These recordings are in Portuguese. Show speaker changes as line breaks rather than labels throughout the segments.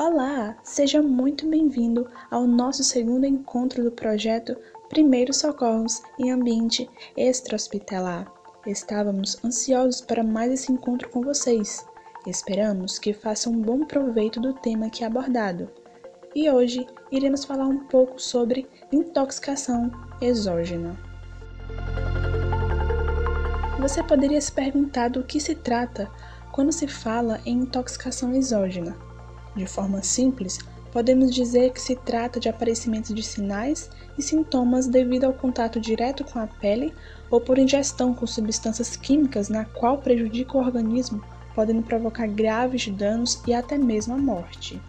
Olá, seja muito bem-vindo ao nosso segundo encontro do projeto Primeiros Socorros em Ambiente Extra-Hospitalar. Estávamos ansiosos para mais esse encontro com vocês. Esperamos que façam um bom proveito do tema aqui abordado. E hoje iremos falar um pouco sobre intoxicação exógena. Você poderia se perguntar do que se trata quando se fala em intoxicação exógena. De forma simples, podemos dizer que se trata de aparecimento de sinais e sintomas devido ao contato direto com a pele ou por ingestão com substâncias químicas na qual prejudica o organismo, podendo provocar graves danos e até mesmo a morte.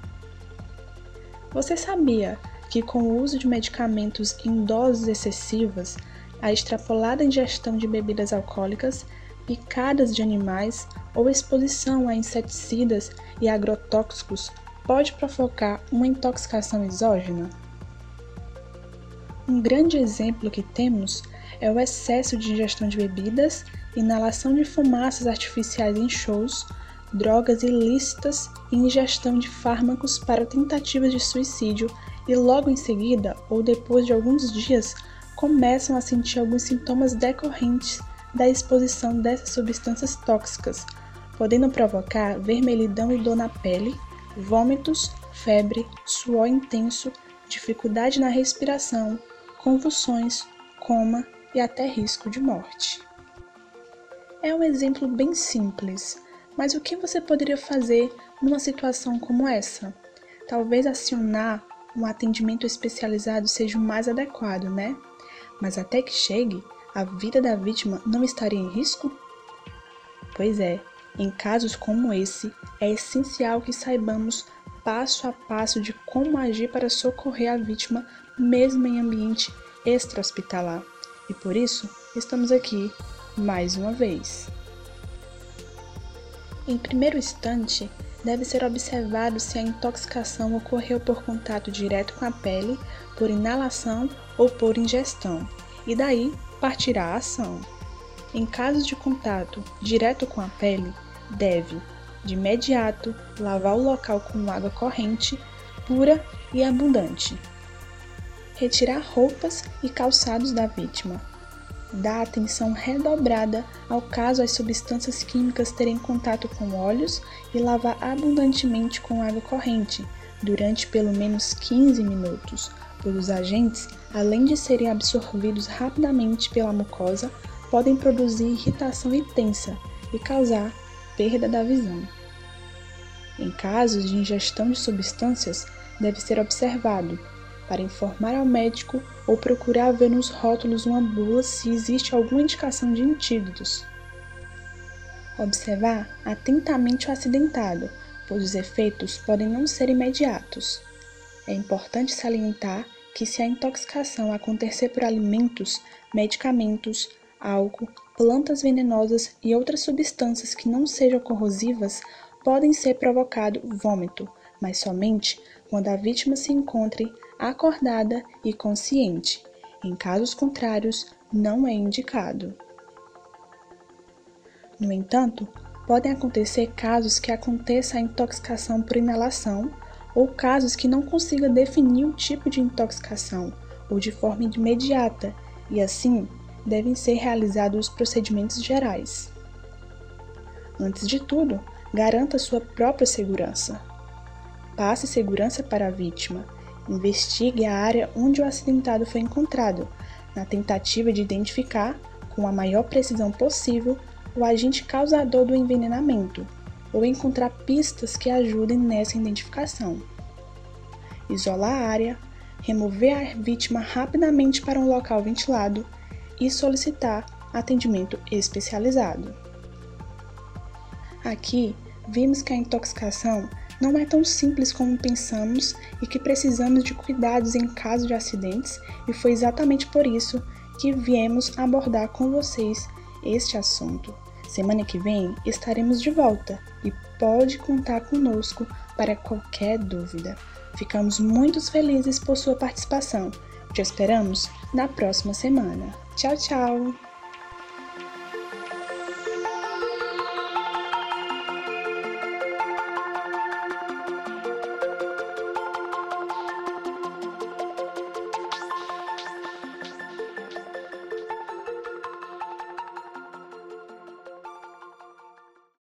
Você sabia que com o uso de medicamentos em doses excessivas, a extrapolada ingestão de bebidas alcoólicas, picadas de animais ou exposição a inseticidas e agrotóxicos pode provocar uma intoxicação exógena? Um grande exemplo que temos é o excesso de ingestão de bebidas, inalação de fumaças artificiais em shows, drogas ilícitas e ingestão de fármacos para tentativas de suicídio e logo em seguida ou depois de alguns dias começam a sentir alguns sintomas decorrentes da exposição dessas substâncias tóxicas, podendo provocar vermelhidão e dor na pele, vômitos, febre, suor intenso, dificuldade na respiração, convulsões, coma e até risco de morte. É um exemplo bem simples, mas o que você poderia fazer numa situação como essa? Talvez acionar um atendimento especializado seja o mais adequado, né? Mas até que chegue, a vida da vítima não estaria em risco? Pois é, em casos como esse, é essencial que saibamos passo a passo de como agir para socorrer a vítima, mesmo em ambiente extra-hospitalar. E por isso, estamos aqui mais uma vez. Em primeiro instante, deve ser observado se a intoxicação ocorreu por contato direto com a pele, por inalação ou por ingestão, e daí partirá a ação. Em casos de contato direto com a pele, deve, de imediato, lavar o local com água corrente, pura e abundante. Retirar roupas e calçados da vítima dá atenção redobrada ao caso as substâncias químicas terem contato com óleos e lavar abundantemente com água corrente durante pelo menos 15 minutos, pois os agentes, além de serem absorvidos rapidamente pela mucosa, podem produzir irritação intensa e causar perda da visão. Em casos de ingestão de substâncias, deve ser observado para informar ao médico ou procurar ver nos rótulos uma bula se existe alguma indicação de antídotos. Observar atentamente o acidentado, pois os efeitos podem não ser imediatos. É importante salientar que, se a intoxicação acontecer por alimentos, medicamentos, álcool, plantas venenosas e outras substâncias que não sejam corrosivas, podem ser provocado vômito, mas somente quando a vítima se encontre acordada e consciente. Em casos contrários, não é indicado. No entanto, podem acontecer casos que aconteça a intoxicação por inalação ou casos que não consiga definir o tipo de intoxicação ou de forma imediata e assim devem ser realizados os procedimentos gerais. Antes de tudo, garanta sua própria segurança. Passe segurança para a vítima Investigue a área onde o acidentado foi encontrado, na tentativa de identificar, com a maior precisão possível, o agente causador do envenenamento ou encontrar pistas que ajudem nessa identificação. Isolar a área, remover a vítima rapidamente para um local ventilado e solicitar atendimento especializado. Aqui, vimos que a intoxicação não é tão simples como pensamos e que precisamos de cuidados em caso de acidentes, e foi exatamente por isso que viemos abordar com vocês este assunto. Semana que vem estaremos de volta e pode contar conosco para qualquer dúvida. Ficamos muito felizes por sua participação. Te esperamos na próxima semana. Tchau, tchau!